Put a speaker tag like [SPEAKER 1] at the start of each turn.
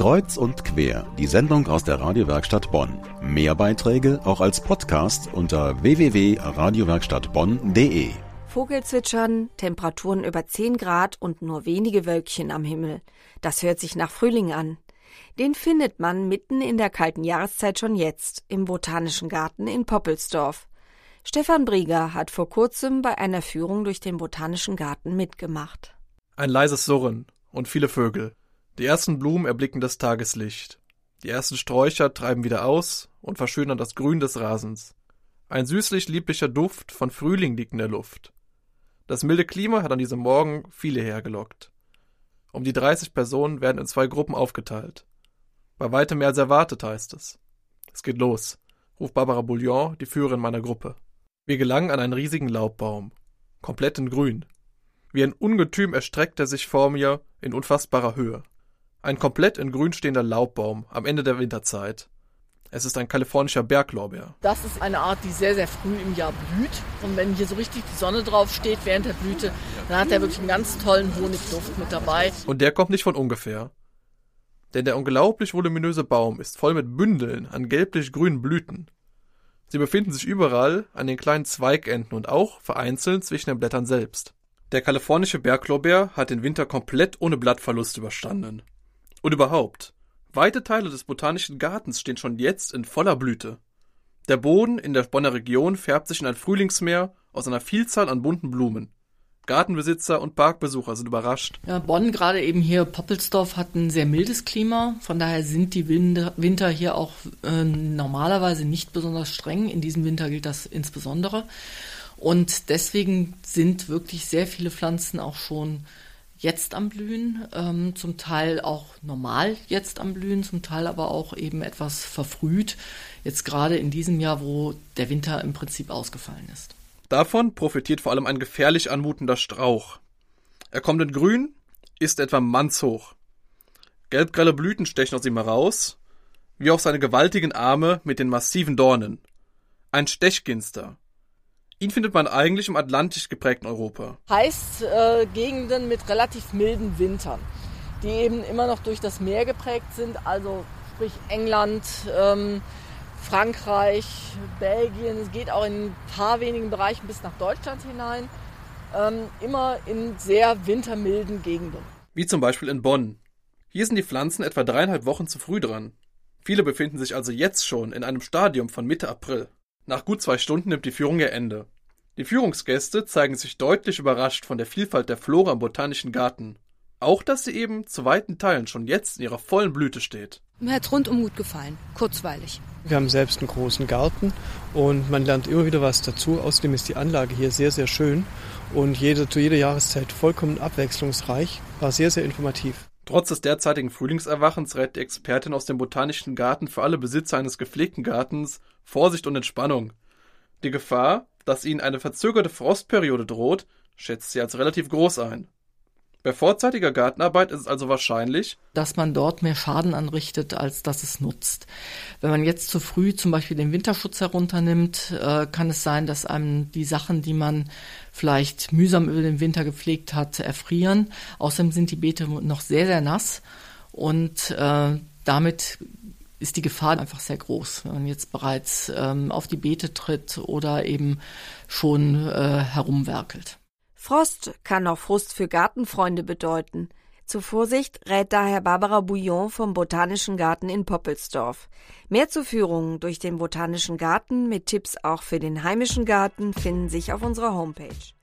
[SPEAKER 1] Kreuz und quer, die Sendung aus der Radiowerkstatt Bonn. Mehr Beiträge auch als Podcast unter www.radiowerkstattbonn.de.
[SPEAKER 2] Vogelzwitschern, Temperaturen über 10 Grad und nur wenige Wölkchen am Himmel. Das hört sich nach Frühling an. Den findet man mitten in der kalten Jahreszeit schon jetzt im Botanischen Garten in Poppelsdorf. Stefan Brieger hat vor kurzem bei einer Führung durch den Botanischen Garten mitgemacht.
[SPEAKER 3] Ein leises Surren und viele Vögel. Die ersten Blumen erblicken das Tageslicht. Die ersten Sträucher treiben wieder aus und verschönern das Grün des Rasens. Ein süßlich lieblicher Duft von Frühling liegt in der Luft. Das milde Klima hat an diesem Morgen viele hergelockt. Um die 30 Personen werden in zwei Gruppen aufgeteilt. Bei weitem mehr als erwartet heißt es. Es geht los, ruft Barbara Bouillon, die Führerin meiner Gruppe. Wir gelangen an einen riesigen Laubbaum, komplett in Grün. Wie ein Ungetüm erstreckt er sich vor mir in unfassbarer Höhe. Ein komplett in Grün stehender Laubbaum am Ende der Winterzeit. Es ist ein kalifornischer Berglorbeer.
[SPEAKER 4] Das ist eine Art, die sehr, sehr früh im Jahr blüht. Und wenn hier so richtig die Sonne drauf steht während der Blüte, dann hat er wirklich einen ganz tollen Honigduft mit dabei.
[SPEAKER 3] Und der kommt nicht von ungefähr. Denn der unglaublich voluminöse Baum ist voll mit Bündeln an gelblich-grünen Blüten. Sie befinden sich überall an den kleinen Zweigenden und auch vereinzelt zwischen den Blättern selbst. Der kalifornische Berglorbeer hat den Winter komplett ohne Blattverlust überstanden. Und überhaupt, weite Teile des botanischen Gartens stehen schon jetzt in voller Blüte. Der Boden in der Bonner Region färbt sich in ein Frühlingsmeer aus einer Vielzahl an bunten Blumen. Gartenbesitzer und Parkbesucher sind überrascht.
[SPEAKER 4] Ja, Bonn, gerade eben hier Poppelsdorf, hat ein sehr mildes Klima. Von daher sind die Winter hier auch äh, normalerweise nicht besonders streng. In diesem Winter gilt das insbesondere. Und deswegen sind wirklich sehr viele Pflanzen auch schon jetzt am Blühen, ähm, zum Teil auch normal jetzt am Blühen, zum Teil aber auch eben etwas verfrüht. Jetzt gerade in diesem Jahr, wo der Winter im Prinzip ausgefallen ist.
[SPEAKER 3] Davon profitiert vor allem ein gefährlich anmutender Strauch. Er kommt in grün, ist etwa mannshoch. Gelbgrelle Blüten stechen aus ihm heraus, wie auch seine gewaltigen Arme mit den massiven Dornen. Ein Stechginster. Ihn findet man eigentlich im atlantisch geprägten Europa.
[SPEAKER 4] Heißt äh, Gegenden mit relativ milden Wintern, die eben immer noch durch das Meer geprägt sind, also sprich England, ähm, Frankreich, Belgien, es geht auch in ein paar wenigen Bereichen bis nach Deutschland hinein, ähm, immer in sehr wintermilden Gegenden.
[SPEAKER 3] Wie zum Beispiel in Bonn. Hier sind die Pflanzen etwa dreieinhalb Wochen zu früh dran. Viele befinden sich also jetzt schon in einem Stadium von Mitte April. Nach gut zwei Stunden nimmt die Führung ihr Ende. Die Führungsgäste zeigen sich deutlich überrascht von der Vielfalt der Flora im Botanischen Garten. Auch, dass sie eben zu weiten Teilen schon jetzt in ihrer vollen Blüte steht.
[SPEAKER 5] Mir hat rundum gut gefallen, kurzweilig.
[SPEAKER 6] Wir haben selbst einen großen Garten und man lernt immer wieder was dazu. Außerdem ist die Anlage hier sehr, sehr schön und jede, zu jeder Jahreszeit vollkommen abwechslungsreich. War sehr, sehr informativ.
[SPEAKER 3] Trotz des derzeitigen Frühlingserwachens rät die Expertin aus dem Botanischen Garten für alle Besitzer eines gepflegten Gartens Vorsicht und Entspannung. Die Gefahr, dass ihnen eine verzögerte Frostperiode droht, schätzt sie als relativ groß ein. Bei vorzeitiger Gartenarbeit ist es also wahrscheinlich,
[SPEAKER 4] dass man dort mehr Schaden anrichtet, als dass es nutzt. Wenn man jetzt zu früh zum Beispiel den Winterschutz herunternimmt, äh, kann es sein, dass einem die Sachen, die man vielleicht mühsam über den Winter gepflegt hat, erfrieren. Außerdem sind die Beete noch sehr, sehr nass und äh, damit ist die Gefahr einfach sehr groß, wenn man jetzt bereits ähm, auf die Beete tritt oder eben schon äh, herumwerkelt.
[SPEAKER 2] Frost kann auch Frust für Gartenfreunde bedeuten. Zur Vorsicht rät daher Barbara Bouillon vom Botanischen Garten in Poppelsdorf. Mehr zu Führungen durch den Botanischen Garten mit Tipps auch für den heimischen Garten finden sich auf unserer Homepage.